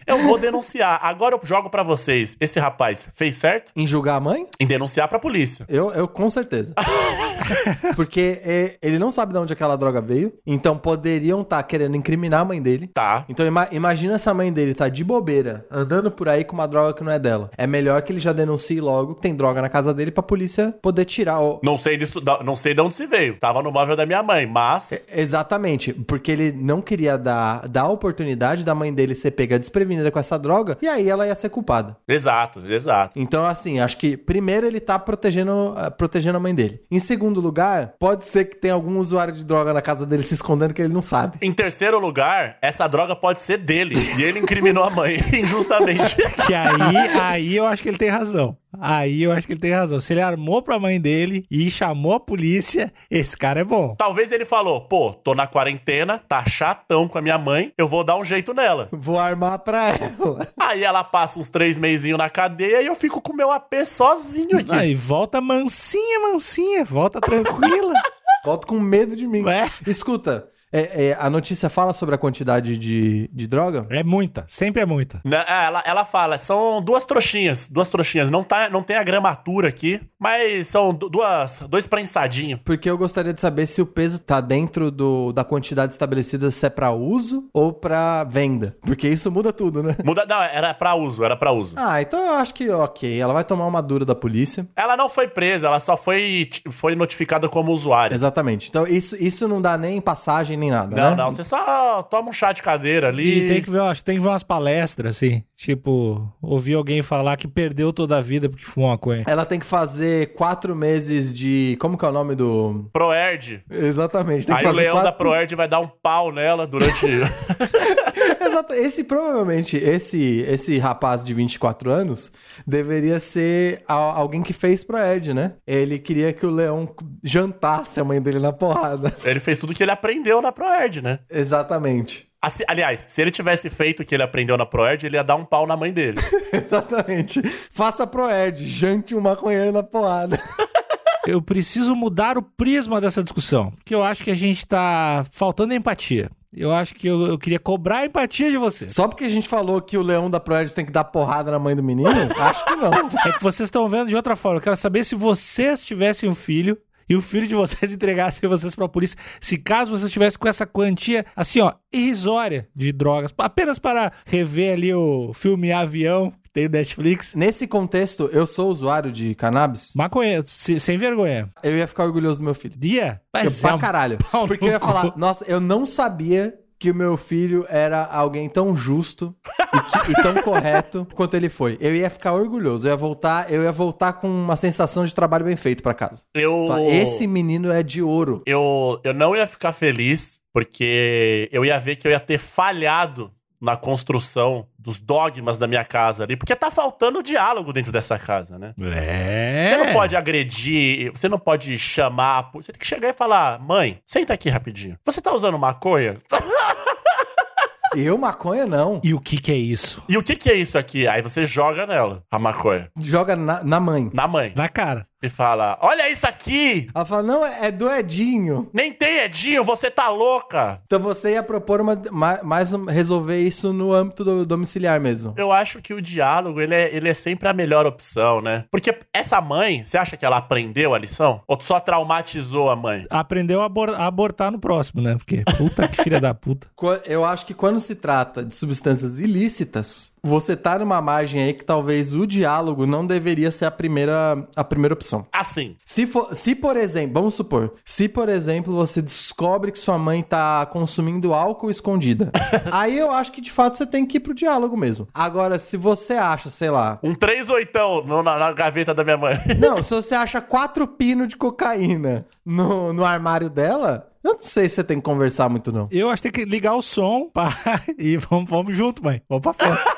eu vou denunciar. Agora eu jogo pra vocês. Esse rapaz fez certo Em julgar a mãe? em denunciar pra polícia. Eu, eu com certeza. Porque é, ele não sabe de onde aquela droga veio, então poderiam estar querendo incriminar a mãe dele. Tá. Então ima- imagina essa mãe dele tá de bobeira, andando por aí com uma droga que não é dela. É melhor que ele já denuncie logo que tem droga na casa dele pra polícia poder tirar. o- Não sei disso, não sei de onde se veio. Tava no móvel da minha mãe, mas Exatamente, porque ele não queria dar, dar a oportunidade da mãe dele ser pega desprevenida com essa droga e aí ela ia ser culpada. exato, exato. Então, assim, acho que primeiro ele tá protegendo, ah, protegendo a mãe dele. Em segundo lugar, pode ser que tenha algum usuário de droga na casa dele se escondendo que ele não sabe. Em terceiro lugar, essa droga pode ser dele. E ele incriminou a mãe injustamente. Que aí, aí eu acho que ele tem razão. Aí eu acho que ele tem razão. Se ele armou pra mãe dele e chamou a polícia, esse cara é bom. Talvez ele falou: pô, tô na quarentena, tá chatão com a minha mãe, eu vou dar um jeito nela. Vou armar pra ela. Aí ela passa uns três meizinhos na cadeia e eu fico com o meu AP sozinho aqui. Aí volta mansinha, mansinha, volta tranquila. Volto com medo de mim. Ué? Escuta, é- é, a notícia fala sobre a quantidade de, de droga? É muita, sempre é muita. Né, é, Ela, ela fala, são duas trouxinhas, duas trouxinhas. Não, tá, não tem a gramatura aqui, mas são du- duas, dois prensadinhos. Porque eu gostaria de saber se o peso tá dentro do, da quantidade estabelecida, se é pra uso ou pra venda. Porque isso muda tudo, né? Muda, não, era pra uso, era pra uso. Ah, então eu acho que ok. Ela vai tomar uma dura da polícia. Ela não foi presa, ela só foi, foi notificada como usuária. Exatamente. Então isso, isso não dá nem passagem nem nada, Não, né? não, você só toma um chá de cadeira ali. E tem que ver, acho, tem que ver umas palestras, assim. Tipo, ouvir alguém falar que perdeu toda a vida porque fumou maconha. Ela tem que fazer quatro meses de. Como que é o nome do. Proerd. Exatamente. Tem que Aí o leão da quatro... Proerd vai dar um pau nela durante. Exato. Esse provavelmente, esse, esse rapaz de 24 anos deveria ser a- alguém que fez pro Ed, né? Ele queria que o leão jantasse a mãe dele na porrada. ele fez tudo que ele aprendeu na Proerd, né? Exatamente. Assim, aliás, se ele tivesse feito o que ele aprendeu na Proerd, ele ia dar um pau na mãe dele. Exatamente. Faça pro Ed, jante um maconheiro na porrada. Eu preciso mudar o prisma dessa discussão, porque eu acho que a gente tá faltando empatia. Eu acho que eu, eu queria cobrar a empatia de você. Só porque a gente falou que o leão da Proerd tem que dar porrada na mãe do menino? Acho que não. É que vocês estão vendo de outra forma. Eu quero saber se vocês tivessem um filho e o filho de vocês entregasse vocês pra polícia, se caso vocês estivessem com essa quantia, assim, ó, irrisória de drogas, apenas para rever ali o filme Avião, tem Netflix. Nesse contexto, eu sou usuário de cannabis, Maconha, se- sem vergonha. eu ia ficar orgulhoso do meu filho. Dia? Eu, Mas pra é um caralho. pau Porque eu ia falar, nossa, eu não sabia que o meu filho era alguém tão justo e, que- e tão correto quanto ele foi. Eu ia ficar orgulhoso. Eu ia voltar, eu ia voltar com uma sensação de trabalho bem feito pra casa. Eu. Falar, Esse menino é de ouro. eu, eu não ia ficar feliz, porque eu ia ver que eu ia ter falhado na construção dos dogmas da minha casa ali, porque tá faltando diálogo dentro dessa casa, né? É. Você não pode agredir, você não pode chamar, você tem que chegar e falar: mãe, senta aqui rapidinho. Você tá usando maconha? Eu, maconha, não. E o que que é isso? E o que que é isso aqui? Aí você joga nela, a maconha, Joga na, na mãe. na mãe, Na cara. E fala: olha isso aqui! Ela fala, não, é do Edinho. Nem tem Edinho, você tá louca! Então você ia propor uma, ma- mais um- resolver isso no âmbito do domiciliar mesmo. Eu acho que o diálogo, ele é, ele é sempre a melhor opção, né? Porque essa mãe, você acha que ela aprendeu a lição? Ou só traumatizou a mãe? Aprendeu a, abor- a abortar no próximo, né? Porque puta que filha da puta. Eu acho que quando se trata de substâncias ilícitas, você tá numa margem aí que talvez o diálogo não deveria ser a primeira, a primeira opção. Assim, Se, for, se, por exemplo, vamos supor, se, por exemplo, você descobre que sua mãe tá consumindo álcool escondida, aí eu acho que de fato você tem que ir pro diálogo mesmo. Agora, se você acha, sei lá, um 3 oitão na, na gaveta da minha mãe. não, se você acha quatro pinos de cocaína no, no armário dela, eu não sei se você tem que conversar muito, não. Eu acho que tem que ligar o som pá, e vamos, vamos junto, mãe. Vamos pra festa.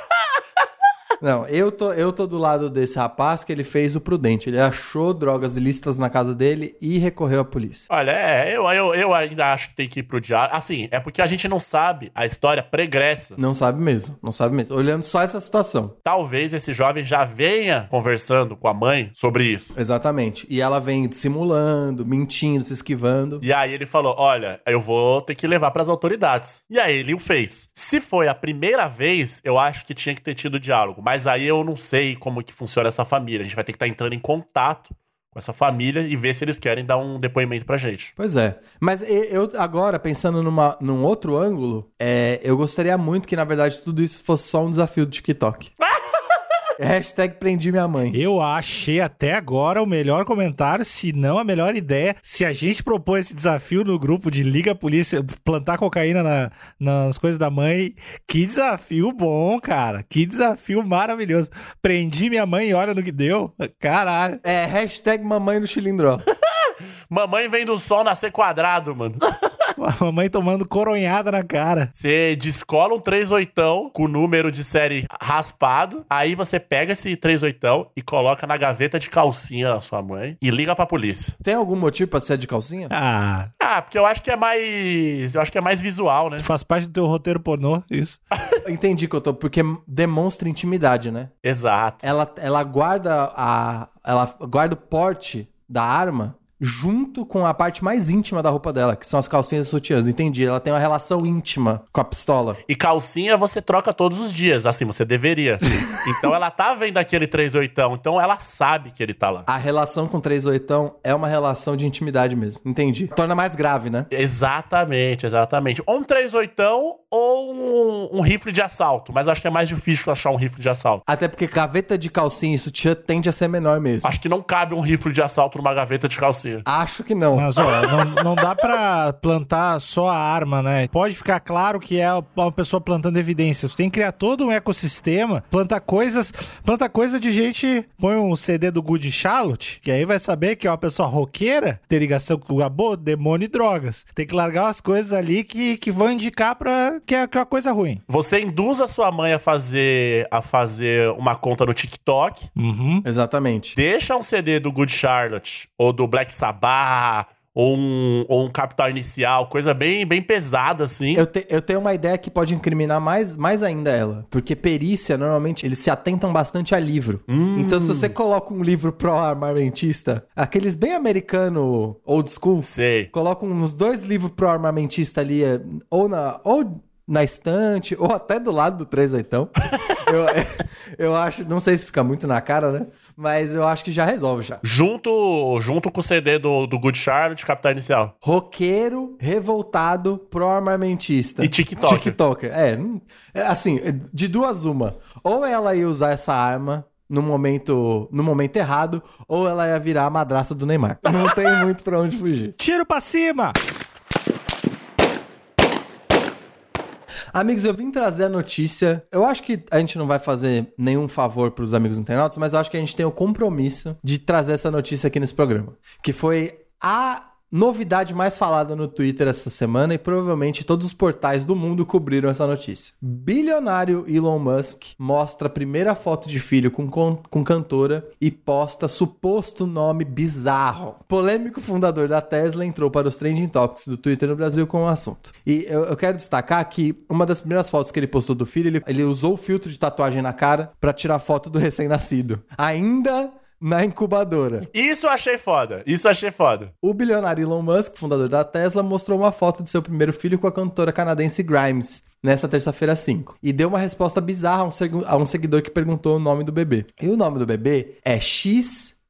Não, eu tô, eu tô do lado desse rapaz que ele fez o prudente. Ele achou drogas ilícitas na casa dele e recorreu à polícia. Olha, é, eu, eu, eu ainda acho que tem que ir pro diálogo. Assim, é porque a gente não sabe a história pregressa. Não sabe mesmo, não sabe mesmo. Olhando só essa situação. Talvez esse jovem já venha conversando com a mãe sobre isso. Exatamente. E ela vem dissimulando, mentindo, se esquivando. E aí ele falou: Olha, eu vou ter que levar pras autoridades. E aí ele o fez. Se foi a primeira vez, eu acho que tinha que ter tido diálogo. Mas aí eu não sei como que funciona essa família. A gente vai ter que estar entrando em contato com essa família e ver se eles querem dar um depoimento pra gente. Pois é. Mas eu agora, pensando numa, num outro ângulo, é, eu gostaria muito que, na verdade, tudo isso fosse só um desafio do TikTok. Hashtag prendi minha mãe. Eu achei até agora o melhor comentário, se não a melhor ideia. Se a gente propor esse desafio no grupo de Liga a Polícia, plantar cocaína na- nas coisas da mãe, que desafio bom, cara. Que desafio maravilhoso. Prendi minha mãe e olha no que deu. Caralho. É, hashtag mamãe no chilindró. Mamãe vem do sol nascer quadrado, mano. A mamãe tomando coronhada na cara. Você descola um 38 com o número de série raspado. Aí você pega esse 38 e coloca na gaveta de calcinha da sua mãe e liga pra polícia. Tem algum motivo pra ser de calcinha? Ah, Ah, porque eu acho que é mais. Eu acho que é mais visual, né? faz parte do teu roteiro pornô, isso. Entendi que eu tô, porque demonstra intimidade, né? Exato. Ela, ela guarda a. Ela guarda o porte da arma junto com a parte mais íntima da roupa dela, que são as calcinhas e sutiãs. Entendi. Ela tem uma relação íntima com a pistola. E calcinha você troca todos os dias, assim, você deveria. então ela tá vendo aquele 38, então ela sabe que ele tá lá. A relação com 38 é uma relação de intimidade mesmo. Entendi. Torna mais grave, né? Exatamente, exatamente. Ou um 38 ou um, um rifle de assalto, mas acho que é mais difícil achar um rifle de assalto. Até porque gaveta de calcinha e sutiã tende a ser menor mesmo. Acho que não cabe um rifle de assalto numa gaveta de calcinha. Acho que não. Mas, ó, não, não dá pra plantar só a arma, né? Pode ficar claro que é uma pessoa plantando evidências. Você tem que criar todo um ecossistema, planta coisas, planta coisa de gente, põe um CD do Good Charlotte, que aí vai saber que é uma pessoa roqueira, tem ligação com o Gabô, demônio e drogas. Tem que largar umas coisas ali que, que vão indicar pra que é, que é uma coisa ruim. Você induz a sua mãe a fazer, a fazer uma conta no TikTok, Uhum. Exatamente. deixa um CD do Good Charlotte ou do Black Sabbath ou um, ou um Capital Inicial, coisa bem, bem pesada assim. Eu, te- eu tenho uma ideia que pode incriminar mais, mais ainda ela. Porque perícia, normalmente, eles se atentam bastante a livro. Então, se você coloca um livro pró-armamentista, aqueles bem americano old school, Sei. coloca uns dois livros pró-armamentista ali, é, ou na, ou na estante, ou até do lado do 38. eu, eu acho, não sei se fica muito na cara, né? Mas eu acho que já resolve já. Junto, junto com o CD do, do Good Charlotte, Capital Inicial. Roqueiro, revoltado, pró-armamentista. E TikToker. TikToker. É, hum, é, assim, de duas uma. Ou ela ia usar essa arma no momento, no momento errado, ou ela ia virar a madraça do Neymar. Não tem muito pra onde fugir. Tiro pra cima! Amigos, eu vim trazer a notícia. Eu acho que a gente não vai fazer nenhum favor pros amigos internautas, mas eu acho que a gente tem o compromisso de trazer essa notícia aqui nesse programa. Que foi a novidade mais falada no Twitter essa semana e provavelmente todos os portais do mundo cobriram essa notícia. Bilionário Elon Musk mostra a primeira foto de filho com, com, com cantora e posta suposto nome bizarro. Polêmico fundador da Tesla entrou para os trending topics do Twitter no Brasil com o assunto. E eu, eu quero destacar que uma das primeiras fotos que ele postou do filho, ele, ele usou o filtro de tatuagem na cara para tirar foto do recém-nascido. Ainda na incubadora. Isso eu achei foda. Isso eu achei foda. O bilionário Elon Musk, fundador da Tesla, mostrou uma foto de seu primeiro filho com a cantora canadense Grimes. Nessa terça-feira 5. E deu uma resposta bizarra a um, segu- a um seguidor que perguntou o nome do bebê. E o nome do bebê é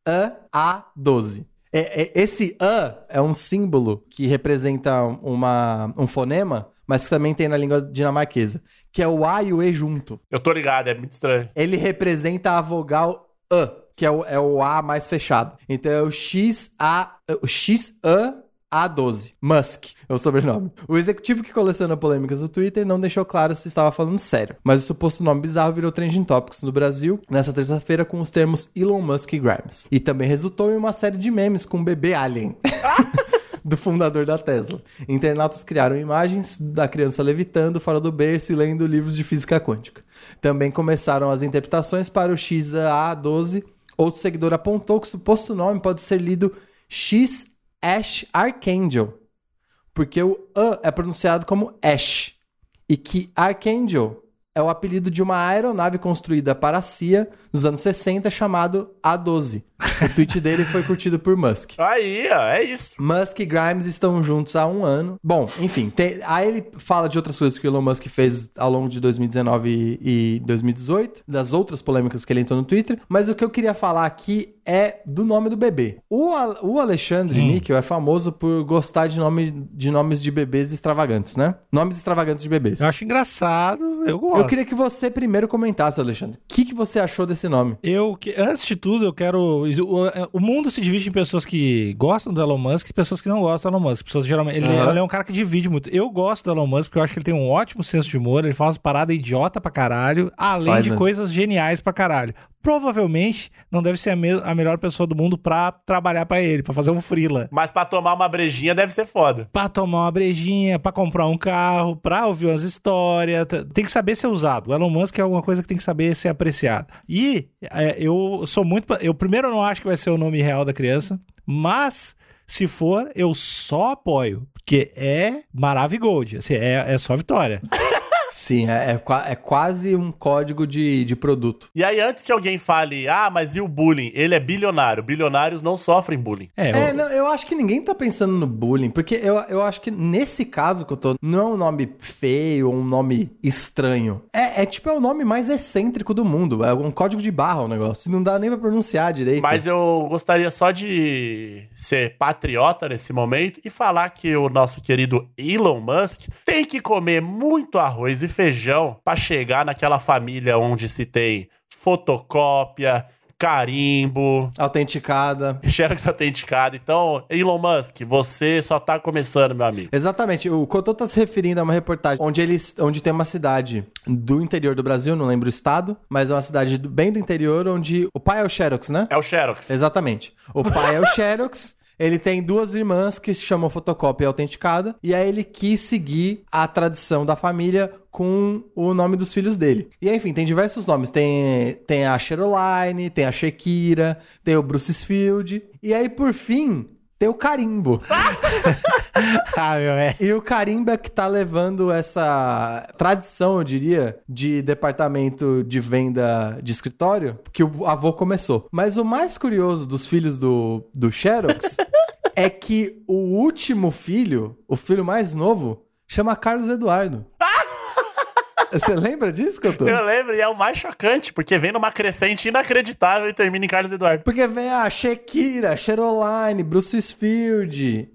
XA12. É- é- esse A é um símbolo que representa uma, um fonema, mas que também tem na língua dinamarquesa, que é o A e o E junto Eu tô ligado, é muito estranho. ele representa a vogal A, que é o, é o A mais fechado. Então é o X A o X A A12, Musk é o sobrenome. O executivo que coleciona polêmicas no Twitter não deixou claro se estava falando sério, mas o suposto nome bizarro virou trending topics no Brasil nessa terça-feira com os termos Elon Musk e Grimes. E também resultou em uma série de memes com um bebê alien. do fundador da Tesla. Internautas criaram imagens da criança levitando fora do berço e lendo livros de física quântica. Também começaram as interpretações para o XA12. Outro seguidor apontou que o suposto nome pode ser lido X Ash Archangel, porque o A é pronunciado como Ash, e que Archangel é o apelido de uma aeronave construída para a CIA nos anos 60 chamado A12. O tweet dele foi curtido por Musk. Aí, ó, é isso. Musk e Grimes estão juntos há um ano. Bom, enfim, tem- aí ele fala de outras coisas que o Elon Musk fez ao longo de 2019 e, e 2018, das outras polêmicas que ele entrou no Twitter, mas o que eu queria falar aqui é do nome do bebê. O, o Alexandre Níquel é famoso por gostar de, nome, de nomes de bebês extravagantes, né? Nomes extravagantes de bebês. Eu acho engraçado, eu gosto. Eu queria que você primeiro comentasse, Alexandre. O que, que você achou desse nome? Eu, que- antes de tudo, eu quero. O, o mundo se divide em pessoas que gostam do Elon Musk e pessoas que não gostam do Elon Musk. Pessoas geralmente. Ele, Aham. ele é um cara que divide muito. Eu gosto do Elon Musk porque eu acho que ele tem um ótimo senso de humor. Ele faz umas paradas idiota pra caralho, além Faz de mesmo. coisas geniais pra caralho. Provavelmente não deve ser a, me- a melhor pessoa do mundo pra trabalhar pra ele, pra fazer um freela. Mas pra tomar uma brejinha deve ser foda. Pra tomar uma brejinha, pra comprar um carro, pra ouvir umas histórias. Tem que saber ser usado. O Elon Musk é alguma coisa que tem que saber ser apreciado. E é, eu sou muito. Eu primeiro não acho que vai ser o nome real da criança, mas se for, eu só apoio. Porque é Maravigold. Assim, é, é só vitória. Sim, é, é é quase um código de, de produto. E aí, antes que alguém fale, ah, mas e o bullying? Ele é bilionário. Bilionários não sofrem bullying. É, É, eu- não, eu acho que ninguém tá pensando no bullying, porque eu, eu acho que nesse caso que eu tô, não é um nome feio ou um nome estranho. É, é tipo, é o nome mais excêntrico do mundo. É um código de barra o negócio. Não dá nem pra pronunciar direito. Mas eu gostaria só de ser patriota nesse momento e falar que o nosso querido Elon Musk tem que comer muito arroz e feijão pra chegar naquela família onde se tem fotocópia, carimbo, Autenticada. xerox autenticado. Então, Elon Musk, você só tá começando, meu amigo. Exatamente. O Cotô tá se referindo a uma reportagem onde eles, onde tem uma cidade do interior do Brasil, não lembro o estado, mas é uma cidade bem do interior onde o pai é o Xerox, né? É o xerox. Exatamente. O pai é o Xerox. Ele tem duas irmãs que se chamam fotocópia autenticada. E aí ele quis seguir a tradição da família com o nome dos filhos dele. E enfim, tem diversos nomes. Tem, tem a Cheroline, tem a Shakira, tem o Bruce Field. E aí, por fim, tem o Carimbo. ah, meu, é. E o Carimba que tá levando essa tradição, eu diria, de departamento de venda de escritório, que o avô começou. Mas o mais curioso dos filhos do, do Xerox é que o último filho, o filho mais novo, chama Carlos Eduardo. Você lembra disso, Couto? Eu lembro, e é o mais chocante, porque vem numa crescente inacreditável e termina em Carlos Eduardo. Porque vem a Shakira, Cheroline, Bruce Field,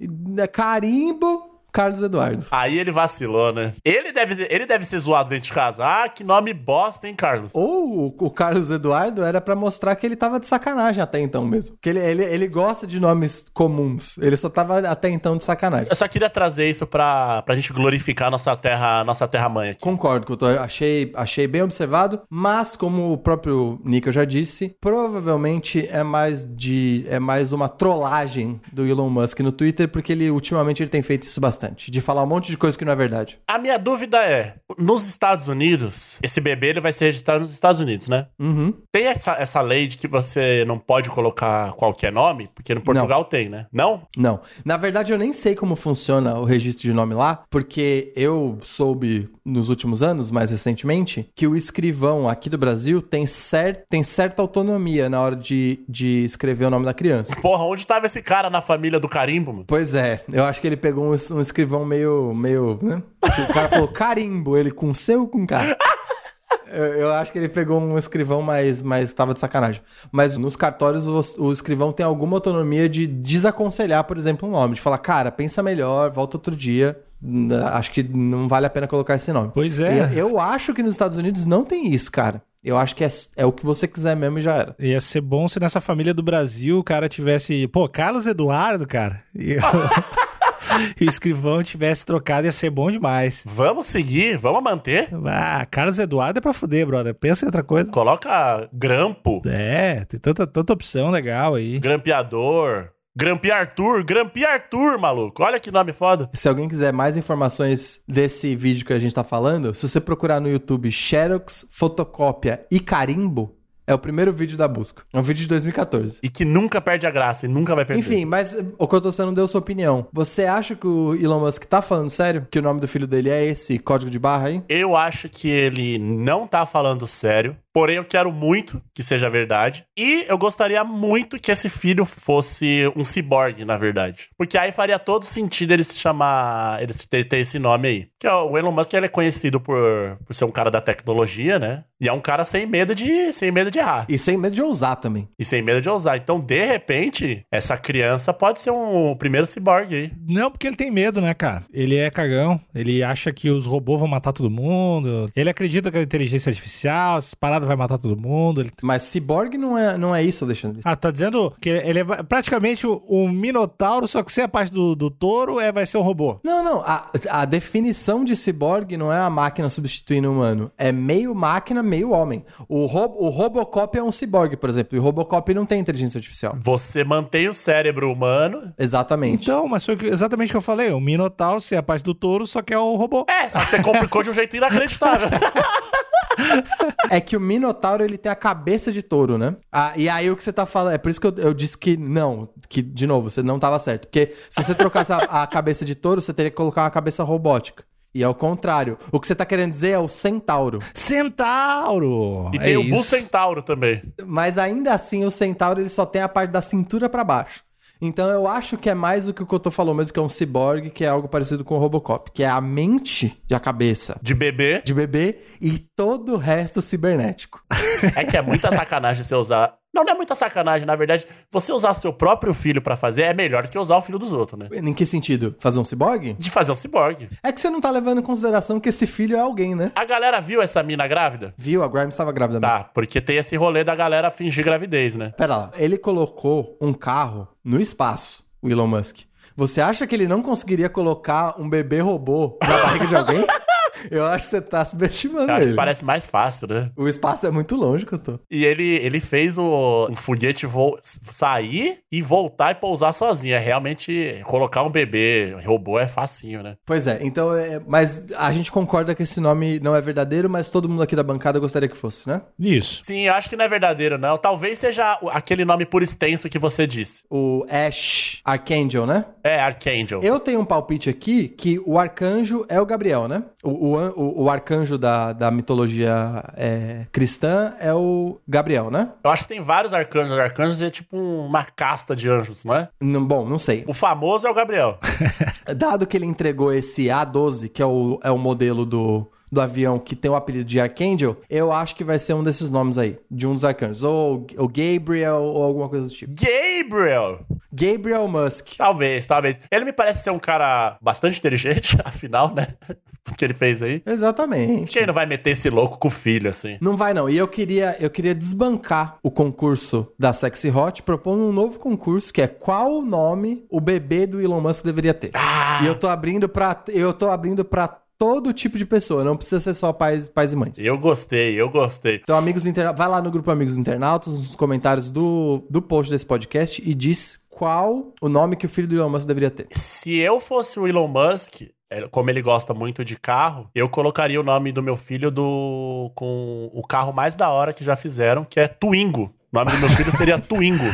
Carimbo, Carlos Eduardo. Aí ele vacilou, né? Ele deve, ele deve ser zoado dentro de casa. Ah, que nome bosta, hein, Carlos? Ou o, o Carlos Eduardo era pra mostrar que ele tava de sacanagem até então mesmo. Que ele, ele, ele gosta de nomes comuns. Ele só tava até então de sacanagem. Eu só queria trazer isso pra, pra gente glorificar nossa terra, nossa terra mãe aqui. Concordo, que eu tô, achei, achei bem observado, mas como o próprio Nico já disse, provavelmente é mais de é mais uma trollagem do Elon Musk no Twitter, porque ele ultimamente ele tem feito isso bastante, de falar um monte de coisa que não é verdade. A minha dúvida é, nos Estados Unidos, esse bebê ele vai ser registrado nos Estados Unidos, né? Uhum. Tem essa, essa lei de que você não pode colocar qualquer nome? Porque no Portugal tem, né? Não? Não. Na verdade, eu nem sei como funciona o registro de nome lá, porque eu soube nos últimos anos, mais recentemente, que o escrivão aqui do Brasil tem, cer tem certa autonomia na hora de, de escrever o nome da criança. Porra, onde tava esse cara na família do carimbo, mano? Pois é, eu acho que ele pegou um, um escrivão meio, meio, né? Assim, o cara falou carimbo, ele com C ou com K? Eu, eu acho que ele pegou um escrivão mais, mais tava de sacanagem. Mas nos cartórios o, o escrivão tem alguma autonomia de desaconselhar, por exemplo, um nome. De falar, cara, pensa melhor, volta outro dia. N- Acho que não vale a pena colocar esse nome. Pois é. Eu, eu acho que nos Estados Unidos não tem isso, cara. Eu acho que é, é o que você quiser mesmo e já era. Ia ser bom se nessa família do Brasil o cara tivesse. Pô, Carlos Eduardo, cara. E, e o escrivão tivesse trocado, ia ser bom demais. Vamos seguir, vamos manter. Ah, Carlos Eduardo é pra fuder, brother. Pensa em outra coisa. Coloca grampo, É, tem tanta, tanta opção legal aí. grampeador, Grampi Arthur, Grampi Arthur, maluco. Olha que nome foda. Se alguém quiser mais informações desse vídeo que a gente tá falando, se você procurar no YouTube Xerox, fotocópia e carimbo, é o primeiro vídeo da busca. É um vídeo de 2014. E que nunca perde a graça e nunca vai perder. Enfim, mas o você não deu sua opinião. Você acha que o Elon Musk tá falando sério? Que o nome do filho dele é esse código de barra aí? Eu acho que ele não tá falando sério. Porém, eu quero muito que seja verdade. E eu gostaria muito que esse filho fosse um ciborgue, na verdade. Porque aí faria todo sentido ele se chamar. Ele se ter, ter esse nome aí. Que é o Elon Musk ele é conhecido por, por ser um cara da tecnologia, né? E é um cara sem medo de, sem medo de errar. E sem medo de ousar também. E sem medo de ousar. Então, de repente, essa criança pode ser um primeiro ciborgue aí. Não, porque ele tem medo, né, cara? Ele é cagão. Ele acha que os robôs vão matar todo mundo. Ele acredita que a inteligência artificial, essas paradas vai matar todo mundo. Ele... Mas ciborgue não é, não é isso, Alexandre. Ah, tá dizendo que ele é praticamente o- um minotauro, só que sem a parte do, do touro é, vai ser um robô. Não, não. A, a definição de ciborgue não é a máquina substituindo o humano. É meio máquina, meio homem. O, ro o Robocop é um ciborgue, por exemplo. E o Robocop não tem inteligência artificial. Você mantém o cérebro humano. Exatamente. Então, mas foi exatamente o que eu falei. O minotauro sem a parte do touro, só que é o robô. É, só que você complicou de um jeito inacreditável. É que o Minotauro, ele tem a cabeça de touro, né? Ah, e aí o que você tá falando... É por isso que eu, eu disse que não. Que, de novo, você não tava certo. Porque se você trocasse a, a cabeça de touro, você teria que colocar uma cabeça robótica. E é o contrário. O que você tá querendo dizer é o centauro. Centauro! E É tem o Bull isso. Centauro também. Mas ainda assim, o centauro, ele só tem a parte da cintura pra baixo. Então eu acho que é mais do que o que eu tô falando mesmo, que é um ciborgue, que é algo parecido com o Robocop. Que é a mente e a cabeça De bebê. de bebê e todo o resto cibernético. É que é muita sacanagem você usar. Não, não é muita sacanagem, na verdade. Você usar seu próprio filho pra fazer é melhor que usar o filho dos outros, né? Em que sentido? Fazer um ciborgue? De fazer um ciborgue. É que você não tá levando em consideração que esse filho é alguém, né? A galera viu essa mina grávida? Viu? A Grimes estava grávida mesmo. Tá, porque tem esse rolê da galera fingir gravidez, né? Pera lá. Ele colocou um carro no espaço, o Elon Musk. Você acha que ele não conseguiria colocar um bebê robô na barriga de alguém? Eu acho que você tá subestimando Eu acho ele. que parece mais fácil, né? O espaço é muito longe que eu tô. E ele, ele fez o, um foguete vo- sair e voltar e pousar sozinho. É realmente colocar um bebê robô é facinho, né? Pois é, então, é, mas a gente concorda que esse nome não é verdadeiro, mas todo mundo aqui da bancada gostaria que fosse, né? Isso. Sim, eu acho que não é verdadeiro, não. Talvez seja o- aquele nome por extenso que você disse. O Ash Archangel, né? É, Archangel. Eu tenho um palpite aqui que o arcanjo é o Gabriel, né? O, o, o, o arcanjo da, da mitologia é, cristã é o Gabriel, né? Eu acho que tem vários arcanjos. Arcanjos é tipo uma casta de anjos, não é? Não- bom, não sei. O famoso é o Gabriel. Dado que ele entregou esse A12, que é o, é o modelo do, do avião que tem o apelido de Archangel, eu acho que vai ser um desses nomes aí, de um dos arcanos. Ou, ou Gabriel, ou alguma coisa do tipo. Gabriel! Gabriel Musk. Talvez, talvez. Ele me parece ser um cara bastante inteligente, afinal, né? Tudo que ele fez aí. Exatamente. Quem não vai meter esse louco com o filho, assim? Não vai não. E eu queria, eu queria desbancar o concurso da Sexy Hot, propondo um novo concurso que é qual o nome o bebê do Elon Musk deveria ter. E eu tô abrindo para eu tô abrindo para todo tipo de pessoa, não precisa ser só pais, pais e mães. Eu gostei, eu gostei. Então, amigos internautas, vai lá no grupo Amigos Internautas, nos comentários do, do post desse podcast e diz qual o nome que o filho do Elon Musk deveria ter. Se eu fosse o Elon Musk, é, como ele gosta muito de carro, eu colocaria o nome do meu filho do com o carro mais da hora que já fizeram, que é Twingo. O nome do meu filho seria Twingo.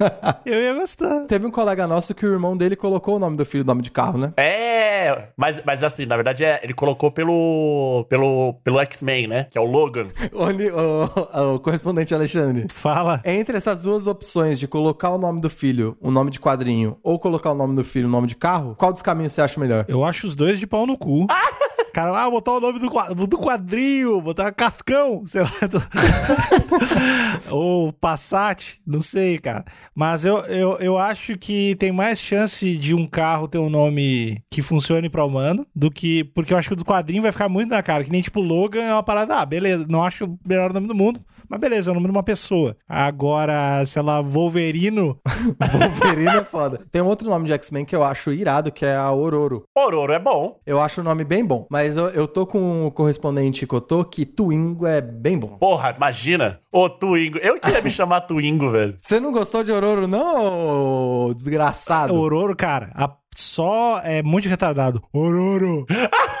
Eu ia gostar. Teve um colega nosso que o irmão dele colocou o nome do filho, nome de carro, né? É, mas, mas assim, na verdade, é, ele colocou pelo, pelo, pelo X-Men, né? Que é o Logan. O, Ni- o- o correspondente Alexandre. Fala. Entre essas duas opções de colocar o nome do filho, o nome de quadrinho, ou colocar o nome do filho, o nome de carro, qual dos caminhos você acha melhor? Eu acho os dois de pau no cu. Cara, ah, botar o nome do, do quadrinho, botar Cascão, sei lá. Ou Passat, não sei, cara. Mas eu, eu, eu acho que tem mais chance de um carro ter um nome que funcione pra humano do que. Porque eu acho que o do quadrinho vai ficar muito na cara. Que nem tipo Logan é uma parada, ah, beleza, não acho o melhor nome do mundo, mas beleza, é o nome de uma pessoa. Agora, sei lá, Wolverino. Wolverine é foda. Tem um outro nome de X-Men que eu acho irado, que é a Ororo. Ororo é bom. Eu acho o nome bem bom, mas eu, eu tô com o correspondente Cotô que Twingo é bem bom. Porra, imagina. Ô, Twingo. Eu queria me chamar Twingo, velho. Você não gostou de Ororo, não, ô desgraçado? Ororo, cara, a- só é muito retardado. Ororo!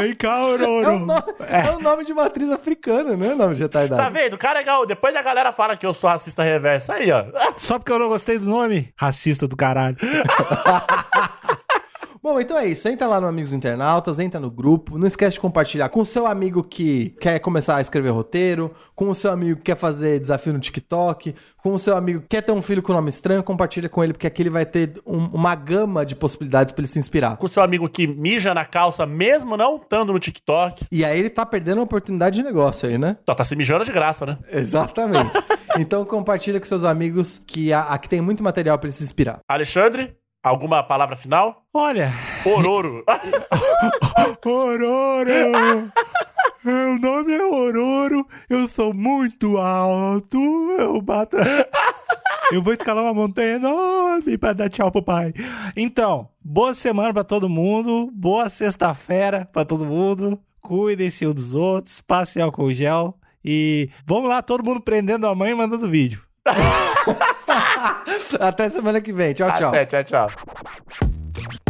Vem cá, É o, Ororo! nome, é o nome de uma atriz africana, não é nome de retardado. Tá vendo? O cara é legal. Depois a galera fala que eu sou racista reverso. Aí, ó. Só porque eu não gostei do nome? Racista do caralho. Bom, então é isso. Entra lá no Amigos Internautas, entra no grupo. Não esquece de compartilhar com o seu amigo que quer começar a escrever roteiro, com o seu amigo que quer fazer desafio no TikTok, com o seu amigo que quer ter um filho com nome estranho, compartilha com ele, porque aqui ele vai ter um- uma gama de possibilidades pra ele se inspirar. Com seu amigo que mija na calça, mesmo não estando no TikTok. E aí ele tá perdendo uma oportunidade de negócio aí, né? Tá, tá se mijando de graça, né? Exatamente. então compartilha com seus amigos que aqui tem muito material pra ele se inspirar. Alexandre, alguma palavra final? Olha, Ororo. Ororo! Meu nome é Ororo, eu sou muito alto, eu bato. Eu vou escalar uma montanha enorme pra dar tchau pro pai. Então, boa semana pra todo mundo, boa sexta-feira pra todo mundo. Cuidem-se um dos outros, passe álcool gel e vamos lá, todo mundo prendendo a mãe e mandando vídeo. Até semana que vem. Tchau, tchau. Até, tchau, tchau.